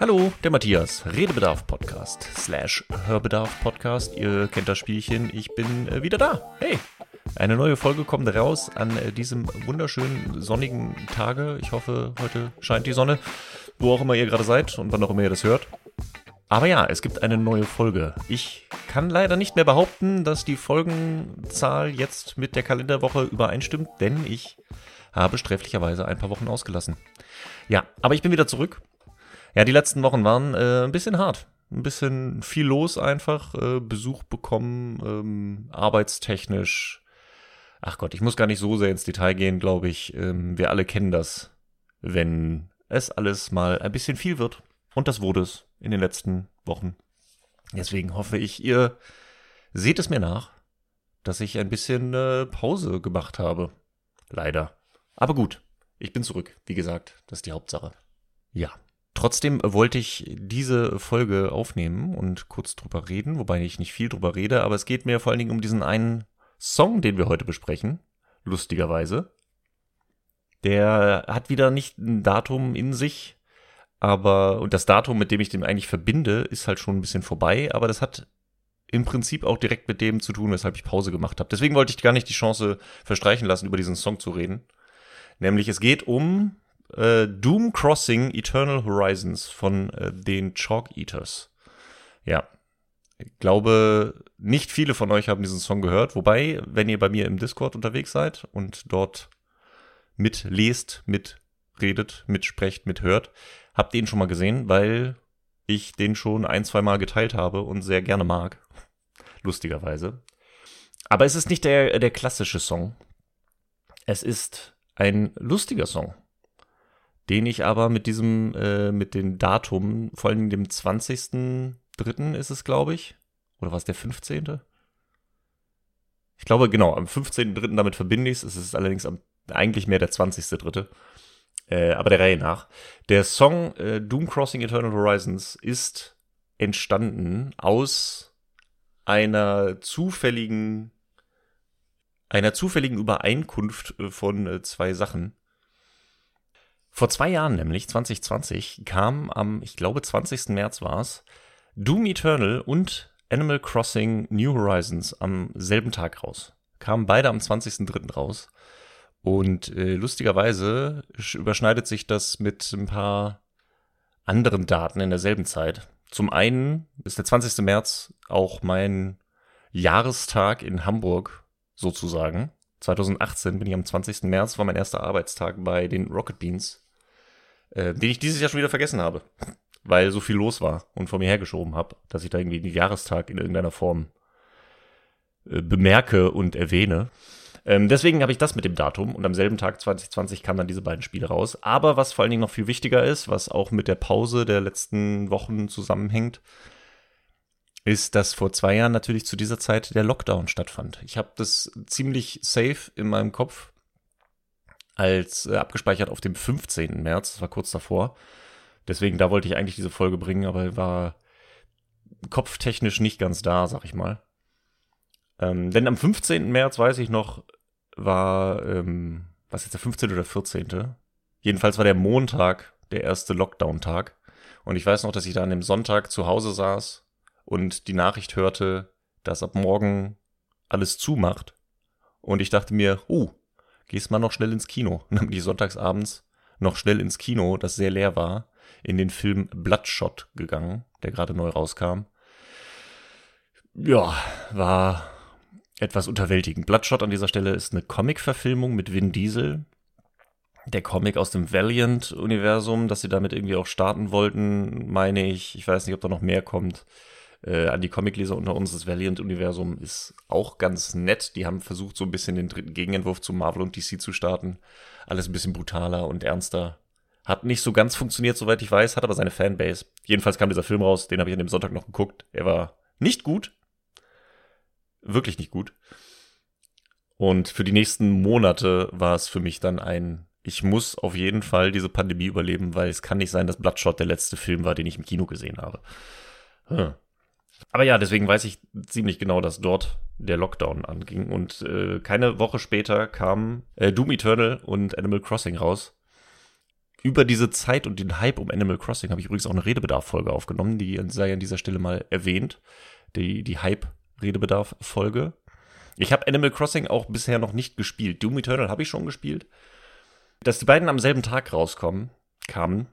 Hallo, der Matthias, Redebedarf Podcast slash Hörbedarf Podcast. Ihr kennt das Spielchen, ich bin äh, wieder da. Hey, eine neue Folge kommt raus an äh, diesem wunderschönen sonnigen Tage. Ich hoffe, heute scheint die Sonne, wo auch immer ihr gerade seid und wann auch immer ihr das hört. Aber ja, es gibt eine neue Folge. Ich kann leider nicht mehr behaupten, dass die Folgenzahl jetzt mit der Kalenderwoche übereinstimmt, denn ich habe sträflicherweise ein paar Wochen ausgelassen. Ja, aber ich bin wieder zurück ja, die letzten Wochen waren äh, ein bisschen hart. Ein bisschen viel los einfach. Äh, Besuch bekommen, ähm, arbeitstechnisch. Ach Gott, ich muss gar nicht so sehr ins Detail gehen, glaube ich. Ähm, wir alle kennen das, wenn es alles mal ein bisschen viel wird. Und das wurde es in den letzten Wochen. Deswegen hoffe ich, ihr seht es mir nach, dass ich ein bisschen äh, Pause gemacht habe. Leider. Aber gut, ich bin zurück. Wie gesagt, das ist die Hauptsache. Ja, Trotzdem wollte ich diese Folge aufnehmen und kurz drüber reden, wobei ich nicht viel drüber rede, aber es geht mir vor allen Dingen um diesen einen Song, den wir heute besprechen, lustigerweise. Der hat wieder nicht ein Datum in sich, aber und das Datum, mit dem ich den eigentlich verbinde, ist halt schon ein bisschen vorbei, aber das hat im Prinzip auch direkt mit dem zu tun, weshalb ich Pause gemacht habe. Deswegen wollte ich gar nicht die Chance verstreichen lassen, über diesen Song zu reden. Nämlich es geht um äh, Doom Crossing Eternal Horizons von äh, den Chalk Eaters. Ja. Ich glaube, nicht viele von euch haben diesen Song gehört. Wobei, wenn ihr bei mir im Discord unterwegs seid und dort mitlest, mitredet, mitsprecht, mithört, habt ihr ihn schon mal gesehen, weil ich den schon ein, zwei Mal geteilt habe und sehr gerne mag. Lustigerweise. Aber es ist nicht der, der klassische Song. Es ist ein lustiger Song den ich aber mit diesem, äh, mit dem Datum, vor allem dem 20.03. ist es, glaube ich. Oder war es der 15.? Ich glaube, genau, am 15.03. damit verbinde ich es. Es ist allerdings am, eigentlich mehr der 20.03. Äh, aber der Reihe nach. Der Song äh, Doom Crossing Eternal Horizons ist entstanden aus einer zufälligen einer zufälligen Übereinkunft äh, von äh, zwei Sachen. Vor zwei Jahren nämlich, 2020, kam am, ich glaube 20. März war es, Doom Eternal und Animal Crossing New Horizons am selben Tag raus. Kamen beide am 20.03. raus. Und äh, lustigerweise überschneidet sich das mit ein paar anderen Daten in derselben Zeit. Zum einen ist der 20. März auch mein Jahrestag in Hamburg sozusagen. 2018 bin ich am 20. März, war mein erster Arbeitstag bei den Rocket Beans, äh, den ich dieses Jahr schon wieder vergessen habe, weil so viel los war und vor mir hergeschoben habe, dass ich da irgendwie den Jahrestag in irgendeiner Form äh, bemerke und erwähne. Ähm, deswegen habe ich das mit dem Datum und am selben Tag 2020 kamen dann diese beiden Spiele raus. Aber was vor allen Dingen noch viel wichtiger ist, was auch mit der Pause der letzten Wochen zusammenhängt, ist, dass vor zwei Jahren natürlich zu dieser Zeit der Lockdown stattfand. Ich habe das ziemlich safe in meinem Kopf als äh, abgespeichert auf dem 15. März, das war kurz davor. Deswegen, da wollte ich eigentlich diese Folge bringen, aber war kopftechnisch nicht ganz da, sag ich mal. Ähm, denn am 15. März, weiß ich noch, war, ähm, was jetzt der 15. oder 14.? Jedenfalls war der Montag der erste Lockdown-Tag. Und ich weiß noch, dass ich da an dem Sonntag zu Hause saß und die Nachricht hörte, dass ab morgen alles zumacht. Und ich dachte mir, uh, gehst mal noch schnell ins Kino. Und dann bin ich sonntagsabends noch schnell ins Kino, das sehr leer war, in den Film Bloodshot gegangen, der gerade neu rauskam. Ja, war etwas unterwältigend. Bloodshot an dieser Stelle ist eine Comic-Verfilmung mit Vin Diesel. Der Comic aus dem Valiant-Universum, dass sie damit irgendwie auch starten wollten, meine ich. Ich weiß nicht, ob da noch mehr kommt äh, an die Comicleser unter uns, das Valiant-Universum ist auch ganz nett. Die haben versucht, so ein bisschen den dritten Gegenentwurf zu Marvel und DC zu starten. Alles ein bisschen brutaler und ernster. Hat nicht so ganz funktioniert, soweit ich weiß, hat aber seine Fanbase. Jedenfalls kam dieser Film raus, den habe ich an dem Sonntag noch geguckt. Er war nicht gut. Wirklich nicht gut. Und für die nächsten Monate war es für mich dann ein, ich muss auf jeden Fall diese Pandemie überleben, weil es kann nicht sein, dass Bloodshot der letzte Film war, den ich im Kino gesehen habe. Hm. Aber ja, deswegen weiß ich ziemlich genau, dass dort der Lockdown anging. Und äh, keine Woche später kamen äh, Doom Eternal und Animal Crossing raus. über diese Zeit und den Hype um Animal Crossing habe ich übrigens auch eine Redebedarf-Folge aufgenommen, die sei an dieser Stelle mal erwähnt. Die, die Hype-Redebedarf-Folge. Ich habe Animal Crossing auch bisher noch nicht gespielt. Doom Eternal habe ich schon gespielt. Dass die beiden am selben Tag rauskommen, kamen,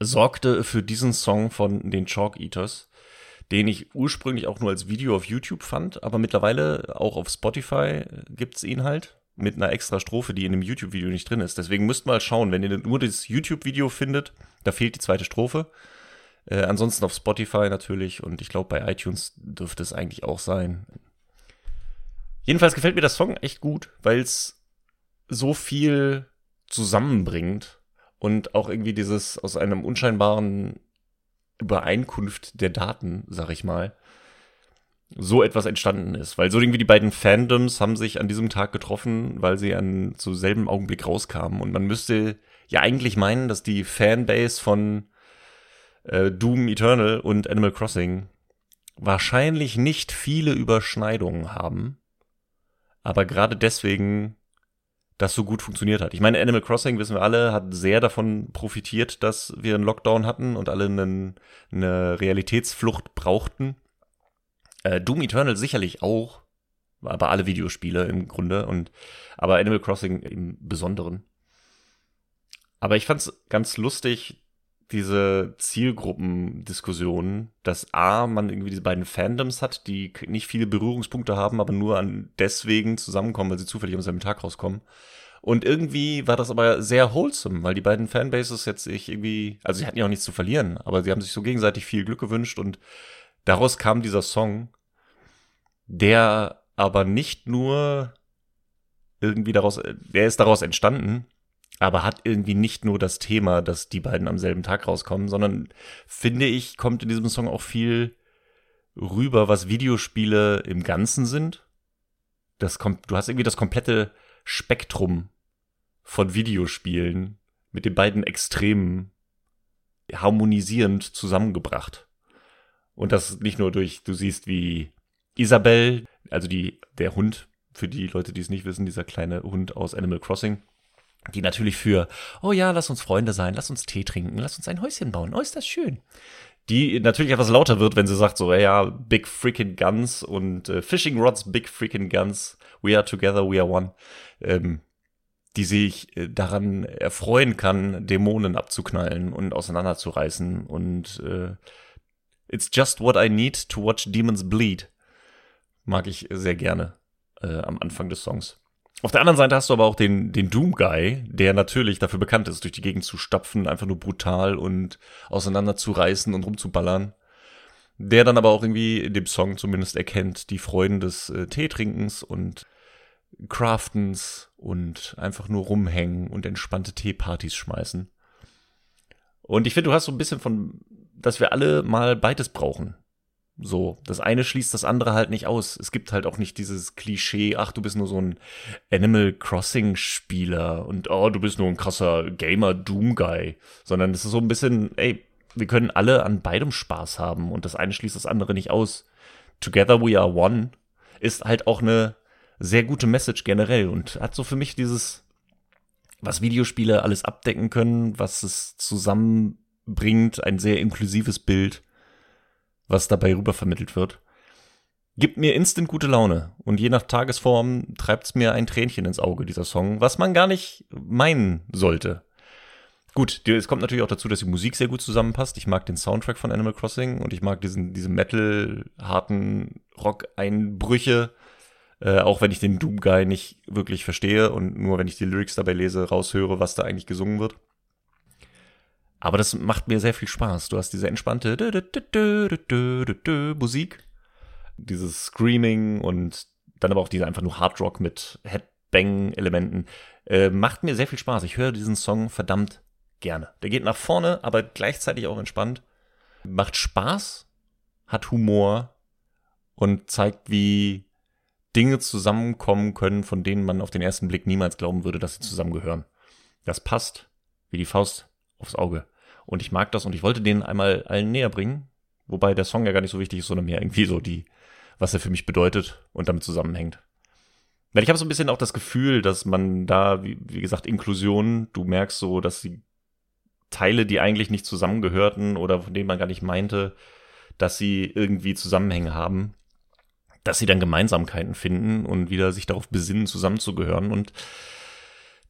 sorgte für diesen Song von den Chalk Eaters, den ich ursprünglich auch nur als Video auf YouTube fand, aber mittlerweile auch auf Spotify gibt's ihn halt mit einer extra Strophe, die in dem YouTube-Video nicht drin ist. Deswegen müsst mal schauen, wenn ihr nur das YouTube-Video findet, da fehlt die zweite Strophe. Äh, ansonsten auf Spotify natürlich und ich glaube bei iTunes dürfte es eigentlich auch sein. Jedenfalls gefällt mir der Song echt gut, weil es so viel zusammenbringt und auch irgendwie dieses aus einem unscheinbaren Übereinkunft der Daten, sag ich mal, so etwas entstanden ist. Weil so irgendwie die beiden Fandoms haben sich an diesem Tag getroffen, weil sie an zu selben Augenblick rauskamen. Und man müsste ja eigentlich meinen, dass die Fanbase von äh, Doom Eternal und Animal Crossing wahrscheinlich nicht viele Überschneidungen haben. Aber gerade deswegen das so gut funktioniert hat. Ich meine, Animal Crossing, wissen wir alle, hat sehr davon profitiert, dass wir einen Lockdown hatten und alle einen, eine Realitätsflucht brauchten. Äh, Doom Eternal sicherlich auch, aber alle Videospiele im Grunde und aber Animal Crossing im Besonderen. Aber ich fand's ganz lustig, diese Zielgruppendiskussion, dass A, man irgendwie diese beiden Fandoms hat, die nicht viele Berührungspunkte haben, aber nur an deswegen zusammenkommen, weil sie zufällig am selben Tag rauskommen. Und irgendwie war das aber sehr wholesome, weil die beiden Fanbases jetzt sich irgendwie, also sie hatten ja auch nichts zu verlieren, aber sie haben sich so gegenseitig viel Glück gewünscht und daraus kam dieser Song, der aber nicht nur irgendwie daraus, der ist daraus entstanden, aber hat irgendwie nicht nur das Thema, dass die beiden am selben Tag rauskommen, sondern finde ich, kommt in diesem Song auch viel rüber, was Videospiele im Ganzen sind. Das kommt, du hast irgendwie das komplette Spektrum von Videospielen mit den beiden Extremen harmonisierend zusammengebracht. Und das nicht nur durch, du siehst, wie Isabel, also die, der Hund, für die Leute, die es nicht wissen, dieser kleine Hund aus Animal Crossing, die natürlich für, oh ja, lass uns Freunde sein, lass uns Tee trinken, lass uns ein Häuschen bauen, oh, ist das schön. Die natürlich etwas lauter wird, wenn sie sagt so, ja, Big Freaking Guns und äh, Fishing Rods, Big Freaking Guns, we are together, we are one. Ähm, die sich äh, daran erfreuen kann, Dämonen abzuknallen und auseinanderzureißen und äh, It's just what I need to watch demons bleed. Mag ich sehr gerne äh, am Anfang des Songs. Auf der anderen Seite hast du aber auch den, den Doom Guy, der natürlich dafür bekannt ist, durch die Gegend zu stapfen, einfach nur brutal und auseinanderzureißen und rumzuballern. Der dann aber auch irgendwie in dem Song zumindest erkennt die Freuden des äh, Teetrinkens und Craftens und einfach nur rumhängen und entspannte Teepartys schmeißen. Und ich finde, du hast so ein bisschen von, dass wir alle mal beides brauchen. So, das eine schließt das andere halt nicht aus. Es gibt halt auch nicht dieses Klischee, ach, du bist nur so ein Animal Crossing Spieler und oh, du bist nur ein krasser Gamer Doom Guy, sondern es ist so ein bisschen, ey, wir können alle an beidem Spaß haben und das eine schließt das andere nicht aus. Together we are one ist halt auch eine sehr gute Message generell und hat so für mich dieses, was Videospiele alles abdecken können, was es zusammenbringt, ein sehr inklusives Bild was dabei rübervermittelt wird, gibt mir instant gute Laune. Und je nach Tagesform treibt es mir ein Tränchen ins Auge, dieser Song, was man gar nicht meinen sollte. Gut, es kommt natürlich auch dazu, dass die Musik sehr gut zusammenpasst. Ich mag den Soundtrack von Animal Crossing und ich mag diesen, diese Metal-harten Rock-Einbrüche, äh, auch wenn ich den Doom Guy nicht wirklich verstehe und nur wenn ich die Lyrics dabei lese, raushöre, was da eigentlich gesungen wird. Aber das macht mir sehr viel Spaß. Du hast diese entspannte Musik, dieses Screaming und dann aber auch diese einfach nur Hard Rock mit Headbang-Elementen. Äh, macht mir sehr viel Spaß. Ich höre diesen Song verdammt gerne. Der geht nach vorne, aber gleichzeitig auch entspannt. Macht Spaß, hat Humor und zeigt, wie Dinge zusammenkommen können, von denen man auf den ersten Blick niemals glauben würde, dass sie zusammengehören. Das passt wie die Faust aufs Auge. Und ich mag das und ich wollte den einmal allen näher bringen. Wobei der Song ja gar nicht so wichtig ist, sondern mehr irgendwie so die, was er für mich bedeutet und damit zusammenhängt. Weil ich habe so ein bisschen auch das Gefühl, dass man da, wie, wie gesagt, Inklusion, du merkst so, dass die Teile, die eigentlich nicht zusammengehörten oder von denen man gar nicht meinte, dass sie irgendwie Zusammenhänge haben, dass sie dann Gemeinsamkeiten finden und wieder sich darauf besinnen, zusammenzugehören. Und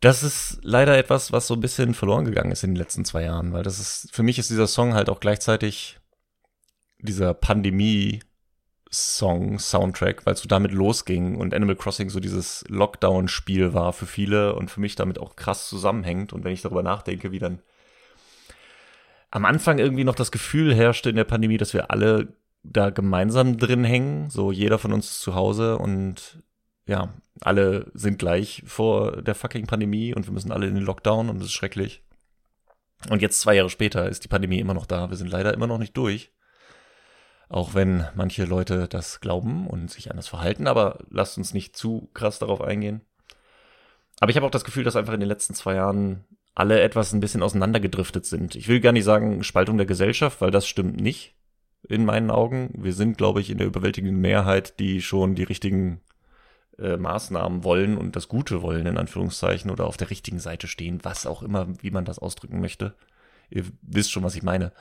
das ist leider etwas, was so ein bisschen verloren gegangen ist in den letzten zwei Jahren, weil das ist, für mich ist dieser Song halt auch gleichzeitig dieser Pandemie Song, Soundtrack, weil es so damit losging und Animal Crossing so dieses Lockdown-Spiel war für viele und für mich damit auch krass zusammenhängt. Und wenn ich darüber nachdenke, wie dann am Anfang irgendwie noch das Gefühl herrschte in der Pandemie, dass wir alle da gemeinsam drin hängen, so jeder von uns zu Hause und ja, alle sind gleich vor der fucking Pandemie und wir müssen alle in den Lockdown und es ist schrecklich. Und jetzt zwei Jahre später ist die Pandemie immer noch da. Wir sind leider immer noch nicht durch. Auch wenn manche Leute das glauben und sich anders verhalten, aber lasst uns nicht zu krass darauf eingehen. Aber ich habe auch das Gefühl, dass einfach in den letzten zwei Jahren alle etwas ein bisschen auseinandergedriftet sind. Ich will gar nicht sagen Spaltung der Gesellschaft, weil das stimmt nicht in meinen Augen. Wir sind, glaube ich, in der überwältigenden Mehrheit, die schon die richtigen äh, Maßnahmen wollen und das Gute wollen, in Anführungszeichen, oder auf der richtigen Seite stehen, was auch immer, wie man das ausdrücken möchte. Ihr wisst schon, was ich meine.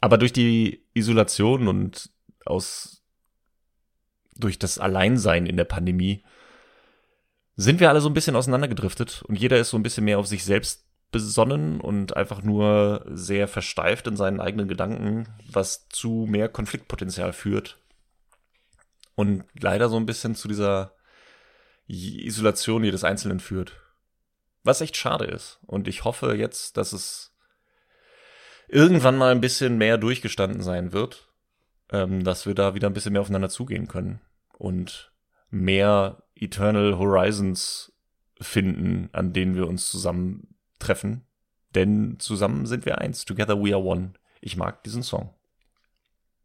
Aber durch die Isolation und aus durch das Alleinsein in der Pandemie sind wir alle so ein bisschen auseinandergedriftet und jeder ist so ein bisschen mehr auf sich selbst besonnen und einfach nur sehr versteift in seinen eigenen Gedanken, was zu mehr Konfliktpotenzial führt und leider so ein bisschen zu dieser Isolation jedes Einzelnen führt. Was echt schade ist. Und ich hoffe jetzt, dass es irgendwann mal ein bisschen mehr durchgestanden sein wird, ähm, dass wir da wieder ein bisschen mehr aufeinander zugehen können und mehr Eternal Horizons finden, an denen wir uns zusammen treffen. Denn zusammen sind wir eins. Together we are one. Ich mag diesen Song.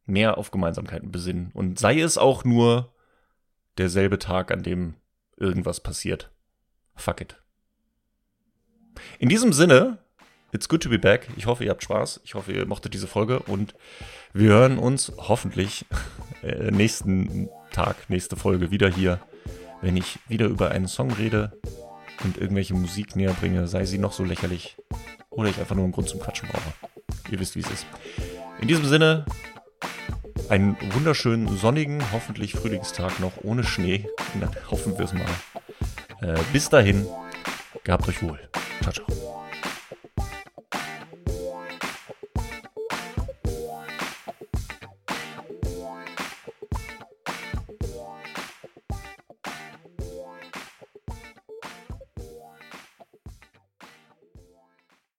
Mehr auf Gemeinsamkeiten besinnen. Und sei es auch nur derselbe Tag, an dem irgendwas passiert. Fuck it. In diesem Sinne It's good to be back. Ich hoffe, ihr habt Spaß. Ich hoffe, ihr mochtet diese Folge und wir hören uns hoffentlich äh, nächsten Tag, nächste Folge wieder hier, wenn ich wieder über einen Song rede und irgendwelche Musik näher bringe, sei sie noch so lächerlich oder ich einfach nur einen Grund zum Quatschen brauche. Ihr wisst, wie es ist. In diesem Sinne, einen wunderschönen, sonnigen, hoffentlich Frühlingstag noch ohne Schnee. Dann hoffen wir es mal. Äh, bis dahin, gehabt euch wohl. Ciao, ciao.